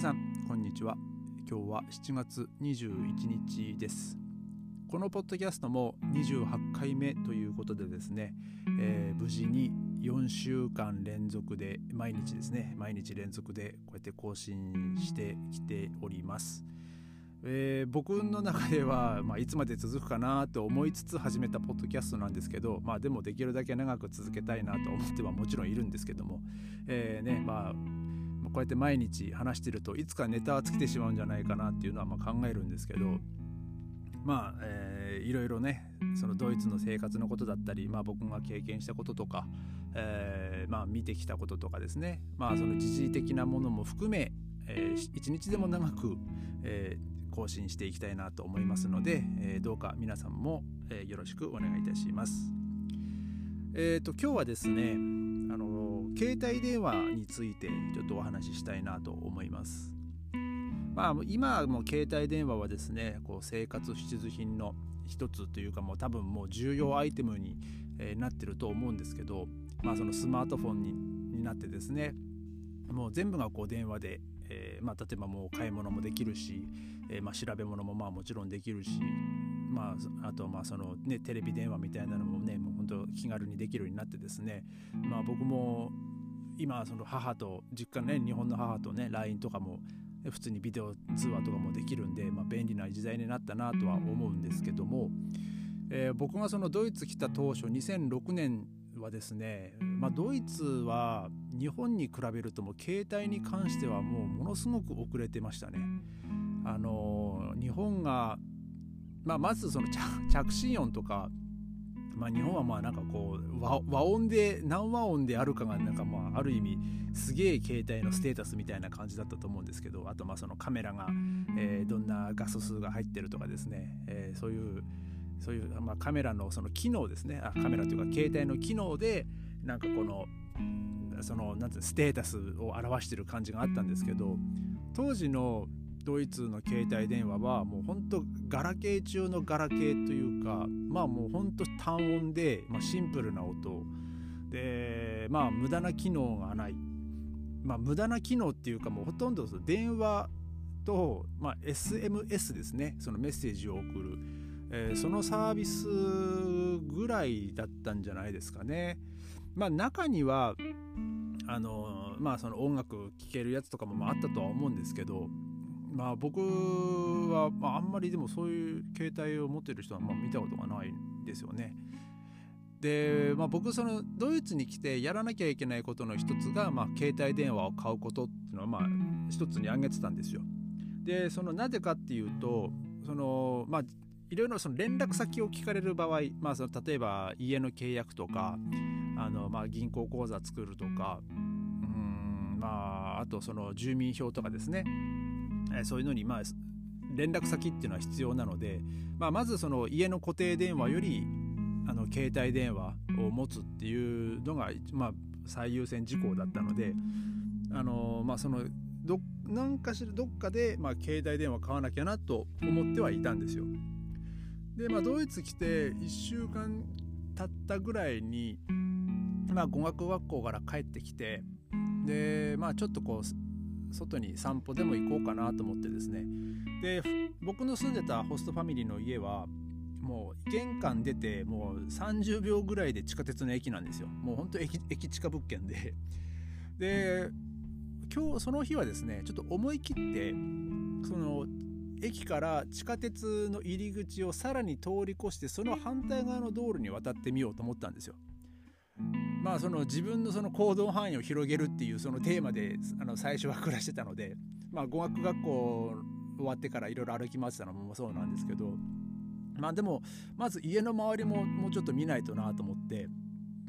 皆さんこんにちは。今日は7月21日です。このポッドキャストも28回目ということでですね、えー、無事に4週間連続で毎日ですね毎日連続でこうやって更新してきております。えー、僕の中では、まあ、いつまで続くかなと思いつつ始めたポッドキャストなんですけど、まあ、でもできるだけ長く続けたいなと思ってはもちろんいるんですけども、えーねまあ、こうやって毎日話してるといつかネタは尽きてしまうんじゃないかなっていうのはま考えるんですけどまあ、えー、いろいろねそのドイツの生活のことだったり、まあ、僕が経験したこととか、えー、まあ、見てきたこととかですね、まあ、その時事的なものも含め、えー、一日でも長く、えー更新していきたいなと思いますので、えー、どうか皆さんも、えー、よろしくお願いいたします。えーと、今日はですねあの携帯電話についてちょっとお話ししたいなと思います。まあ、今も携帯電話はですねこう生活必需品の一つというかもう多分もう重要アイテムに、えなってると思うんですけど、まあ、そのスマートフォンにになってですねもう全部がこう電話でえー、まあ、例えばもう買い物もできるし、えー、まあ、調べ物もまあもちろんできるし、まあ、あとまあその、ね、テレビ電話みたいなのもねもう本当気軽にできるようになってですね、まあ、僕も今その母と実家ね日本の母とね LINE とかも普通にビデオ通話とかもできるんで、まあ、便利な時代になったなとは思うんですけども、えー、僕がそのドイツ来た当初2006年はですね、まあ、ドイツは日本に比べるとも携帯に関してはもうものすごく遅れてましたね。あの日本が、まあ、まずその着信音とか、まあ、日本はまあなんかこう和音で何和音であるかがなんかまあある意味すげえ携帯のステータスみたいな感じだったと思うんですけどあとまあそのカメラが、えー、どんな画素数が入ってるとかですね、えー、そういうそういう、まあ、カメラのその機能ですね。あカメラというか携帯の機能でなんかこのそのなんてステータスを表してる感じがあったんですけど当時のドイツの携帯電話はもうほんとガラケー中のガラケーというかまあもうほんと単音で、まあ、シンプルな音。でまあ無駄な機能がない。まあ無駄な機能っていうかもうほとんど電話と、まあ、SMS ですね。そのメッセージを送る。えー、そのサービスぐらいだったんじゃないですかね。まあ中にはあのまあその音楽聴けるやつとかもあったとは思うんですけどまあ僕は、まあ、あんまりでもそういう携帯を持ってる人はまあ見たことがないんですよね。で、まあ、僕そのドイツに来てやらなきゃいけないことの一つが、まあ、携帯電話を買うことっていうのはまあ一つに挙げてたんですよ。でそのなぜかっていうとそのまあいろいろその連絡先を聞かれる場合、まあ、その例えば家の契約とかあの、まあ、銀行口座作るとかうんまああとその住民票とかですね、えそういうのにまあ連絡先っていうのは必要なので、まあ、まずその家の固定電話よりあの携帯電話を持つっていうのが、まあ、最優先事項だったのであの、まあ、そのど何かしらどっかで、まあ、携帯電話買わなきゃなと思ってはいたんですよ。でまあドイツ来て1週間経ったぐらいにまあ語学学校から帰ってきてでまあちょっとこう外に散歩でも行こうかなと思ってですね。で僕の住んでたホストファミリーの家はもう玄関出てもう30秒ぐらいで地下鉄の駅なんですよ。もうほんと駅駅地下物件で。で今日その日はですねちょっと思い切ってその駅から地下鉄の入り口をさらに通り越してその反対側の道路に渡ってみようと思ったんですよ。まあその自分のその行動範囲を広げるっていうそのテーマであの最初は暮らしてたので、まあ、語学学校終わってからいろいろ歩き回ってたのもそうなんですけどまあでもまず家の周りももうちょっと見ないとなと思って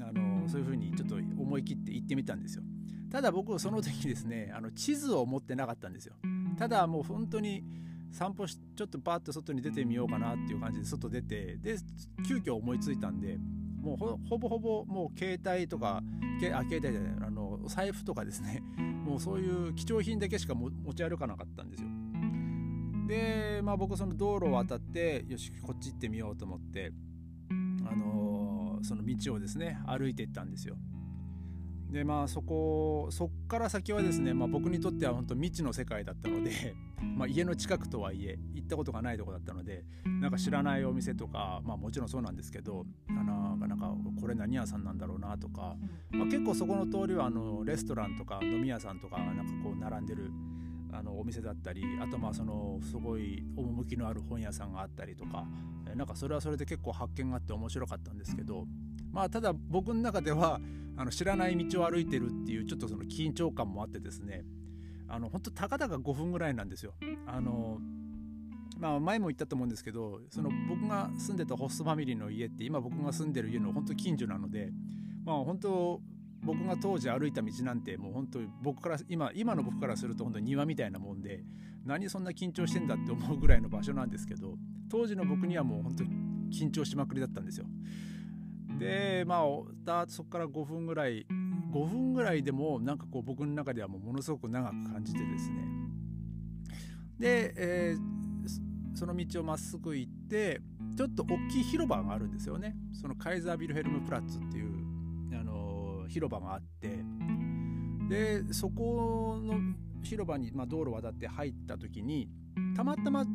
あのそういうふうにちょっと思い切って行ってみたんですよ。ただ僕その時ですねあの地図を持ってなかったんですよ。ただもう本当に散歩しちょっとバーッと外に出てみようかなっていう感じで外出てで急遽思いついたんでもうほぼほぼもう携帯とかあ携帯じゃないあの財布とかですね。もうそういう貴重品だけしか持ち歩かなかったんですよ。でまあ僕その道路を渡ってよしこっち行ってみようと思ってあのー、その道をですね歩いていったんですよでまあそこそっから先はですね、まあ、僕にとっては本当未知の世界だったので ま家の近くとはいえ行ったことがないとこだったのでなんか知らないお店とか、まあ、もちろんそうなんですけどあのなんかこれ何屋さんなんだろうなとか、まあ、結構そこの通りはあのレストランとか飲み屋さんとかなんかこう並んでるあのお店だったりあとまあそのすごい趣のある本屋さんがあったりとかなんかそれはそれで結構発見があって面白かったんですけどまあただ僕の中ではあの知らない道を歩いてるっていうちょっとその緊張感もあってですねあの本当たかだか5分ぐらいなんですよ。あのまあ前も言ったと思うんですけどその僕が住んでたホストファミリーの家って今僕が住んでる家の本当近所なのでまあ本当僕が当時歩いた道なんてもう本当僕から今今の僕からすると本当に庭みたいなもんで何そんな緊張してんだって思うぐらいの場所なんですけど当時の僕にはもう本当に緊張しまくりだったんですよ。でまあそこから5分ぐらい5分ぐらいでもなんかこう僕の中ではもうものすごく長く感じてですね。で、えー、その道をまっすぐ行ってちょっと大きい広場があるんですよね。そのカイザービルヘルムプラッツっていうあの広場があって。でそこの広場に、まあ、道路を渡って入った時にたまたまち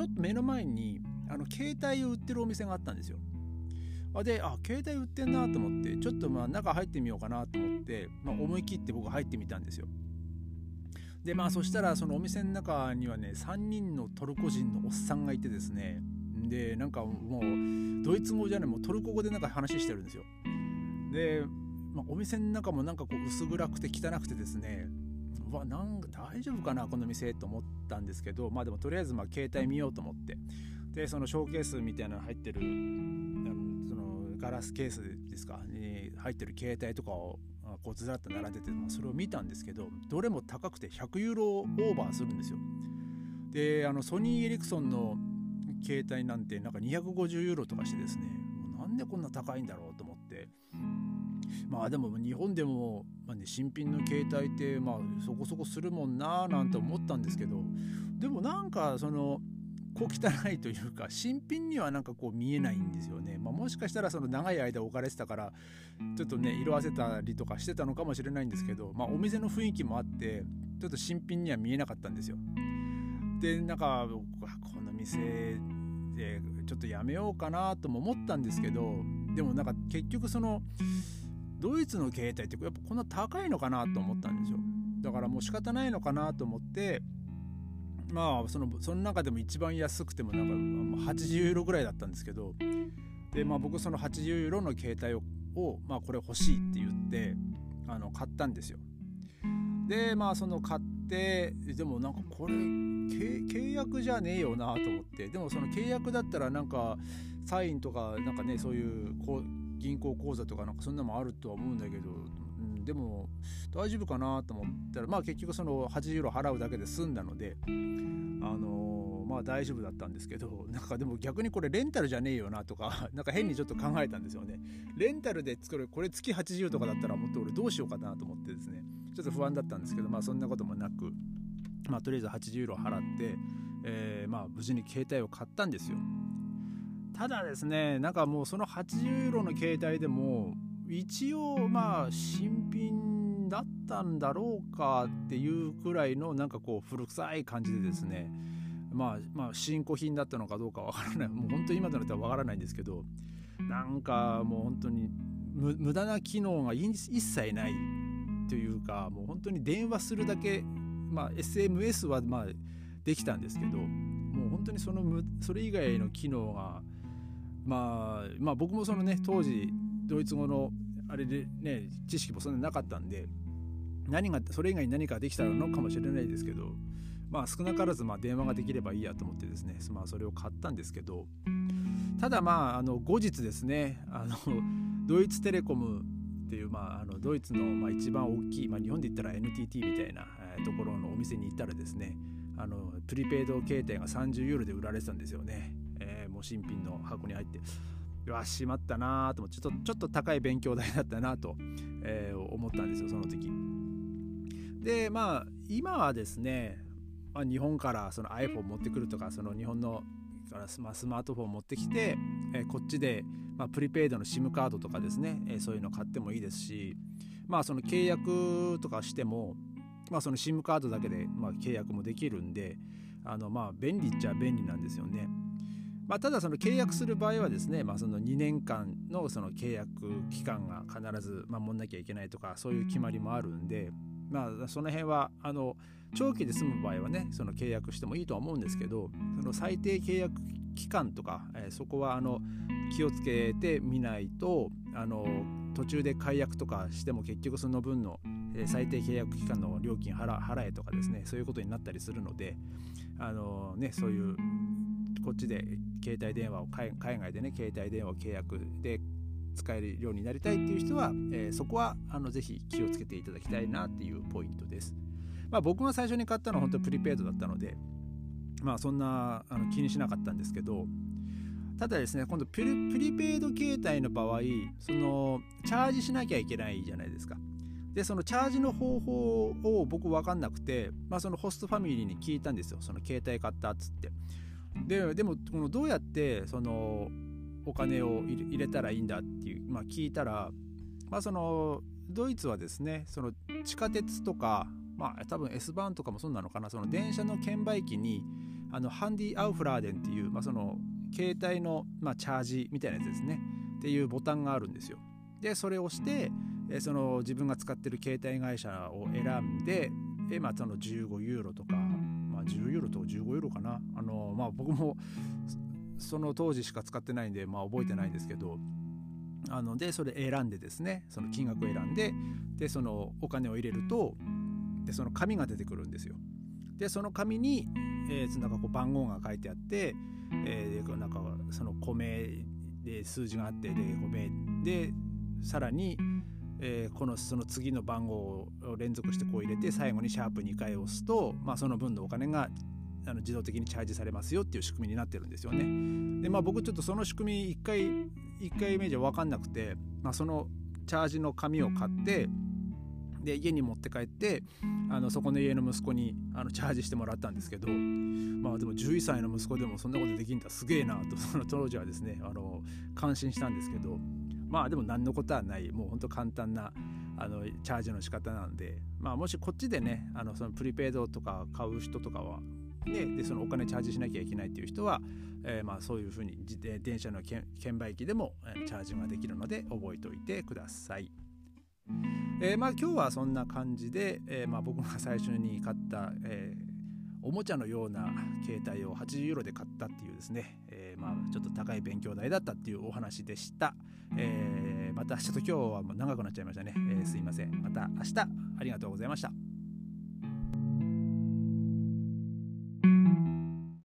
ょっと目の前にあの携帯を売ってるお店があったんですよ。あであ携帯売ってんなと思ってちょっとまあ中入ってみようかなと思って、まあ、思い切って僕入ってみたんですよ。でまあそしたらそのお店の中にはね3人のトルコ人のおっさんがいてですねでなんかもうドイツ語じゃないもうトルコ語でなんか話してるんですよ。で、まあ、お店の中もなんかこう薄暗くて汚くてですねうわなんか大丈夫かなこの店と思ったんですけどまあでもとりあえずまあ携帯見ようと思ってでそのショーケースみたいなの入ってるガラスケースですかに入ってる携帯とかをこうずらっと並んでて、それを見たんですけどどれも高くて100ユーロオーバーするんですよ。であのソニー・エリクソンの携帯なんてなんか250ユーロとかしてですねなんでこんな高いんだろうと思ってまあでも日本でも、まあね、新品の携帯ってまあそこそこするもんななんて思ったんですけどでもなんかその小汚いというか新品にはなんかこう見えないんですよね、まあ、もしかしたらその長い間置かれてたからちょっとね色あせたりとかしてたのかもしれないんですけど、まあ、お店の雰囲気もあってちょっと新品には見えなかったんですよ。でなんかこの店でちょっとやめようかなとも思ったんですけどでもなんか結局そのドイツの携帯ってやっぱこんな高いのかなと思ったんですよ。だからもう仕方ないのかなと思ってまあそのその中でも一番安くてもなんか80ユーロぐらいだったんですけどでまあ僕その80ユーロの携帯をを、まあ、これ欲しいって言ってあの買ったんですよ。でまあその買ってでもなんかこれ契約じゃねえよなと思ってでもその契約だったらなんかサインとかなんかねそういうこう銀行口座とかなんかそんなのもあるとは思うんだけどん、でも大丈夫かなと思ったらまあ結局その80ユーロ払うだけで済んだのであのー、まあ大丈夫だったんですけどなんかでも逆にこれレンタルじゃねえよなとか なんか変にちょっと考えたんですよね。レンタルで作るこれ月80とかだったらもっと俺どうしようかなと思ってですね。ちょっと不安だったんですけどまあそんなこともなくまあとりあえず80ユーロ払って、えー、まあ無事に携帯を買ったんですよ。ただですねなんかもうその80ユーロの携帯でも一応まあ新品だったんだろうかっていうくらいのなんかこう古臭い感じでですねまあまあ新古品だったのかどうかわからない。もう本当に今となってはわからない。んですけどなんかもう本当に無駄な機能が一切ないというかもう本当に電話するだけまあ SMS はまあできたんですけどもう本当にそのそれ以外の機能がまあまあ僕もそのね当時ドイツ語のあれでね知識もそんなになかったんで何がそれ以外に何かできたのかもしれないですけどまあ少なからずま電話ができればいいやと思ってですねまあそれを買ったんですけどただまああの後日ですねあの ドイツテレコムっていう、まあ、あのドイツのまあ一番大きい、まあ、日本で言ったら NTT みたいな、えところのお店に行ったらですねあのプリペイド携帯が30ユーロで売られてたんですよね、え、もう新品の箱に入って。うわしまったなと思ってちょっとちょっと高い勉強代だったなと、えー、思ったんですよその時。でまあ今はですね、まあ、日本からその iPhone 持ってくるとかその日本のからスマートフォン持ってきて、えー、こっちで、まあ、プリペイドの SIM カードとかですね、えー、そういうの買ってもいいですしまあその契約とかしても、まあ、その SIM カードだけでまあ契約もできるんであのまあ便利っちゃ便利なんですよね。まあ、ただその契約する場合はですね、まあ、その2年間のその契約期間が必ず守んなきゃいけないとかそういう決まりもあるんで、まあ、その辺はあの長期で済む場合はねその契約してもいいとは思うんですけどその最低契約期間とか、えー、そこはあの気をつけてみないとあの途中で解約とかしても結局その分の最低契約期間の料金払払えとかですねそういうことになったりするのであの、ね、そういうこっちで携帯電話を海外でね携帯電話を契約で使えるようになりたいっていう人は、えー、そこはあのぜひ気をつけていただきたいなっていうポイントです。まあ、僕が最初に買ったのは本当プリペイドだったので、まあ、そんなあの気にしなかったんですけどただですね今度プリプリペイド携帯の場合そのチャージしなきゃいけないじゃないですか。でそのチャージの方法を僕分かんなくて、まあ、そのホストファミリーに聞いたんですよその携帯買ったっつって。ででもこのどうやってそのお金を入れたらいいんだっていう、まあ、聞いたら、まあ、そのドイツはですねその地下鉄とか、まあ、多分 S バーンとかもそうなのかなその電車の券売機にあのハンディアウフラーデンっていう、まあ、その携帯の、まあ、チャージみたいなやつですねっていうボタンがあるんですよ。でそれをしてその自分が使ってる携帯会社を選んで、まあ、その15ユーロとか10ユーロと15ユーロかなあの、まあ、僕もその当時しか使ってないんで、まあ、覚えてないんですけどあのでそれ選んでですねその金額を選んででそのお金を入れるとでその紙が出てくるんですよ。でその紙に、えー、なんかこう番号が書いてあって、えー、なんかその米で数字があってで米でさらにえー、このその次の番号を連続してこう入れて最後にシャープ2回押すと、まあ、その分のお金があの自動的にチャージされますよっていう仕組みになってるんですよね。でまあ僕ちょっとその仕組み1回1回目じゃ分かんなくて、まあ、そのチャージの紙を買ってで家に持って帰ってあのそこの家の息子にあのチャージしてもらったんですけどまあでも11歳の息子でもそんなことできんだ。すげえなとその当時はですねあの感心したんですけどまあでも何のことはないもうほんと簡単なあのチャージの仕方なんで、まあ、もしこっちでねあのそのプリペイドとか買う人とかはででそのお金チャージしなきゃいけないっていう人は、えー、まあそういうふうに電車の券売機でもチャージができるので覚えておいてください。えー、まあ今日はそんな感じで、えー、まあ僕が最初に買った、えーおもちゃのような携帯を80ユーロで買ったっていうですね、えー、まあちょっと高い勉強代だったっていうお話でした。えー、またちょっと今日はもう長くなっちゃいましたね。えー、すいません。また明日ありがとうございました。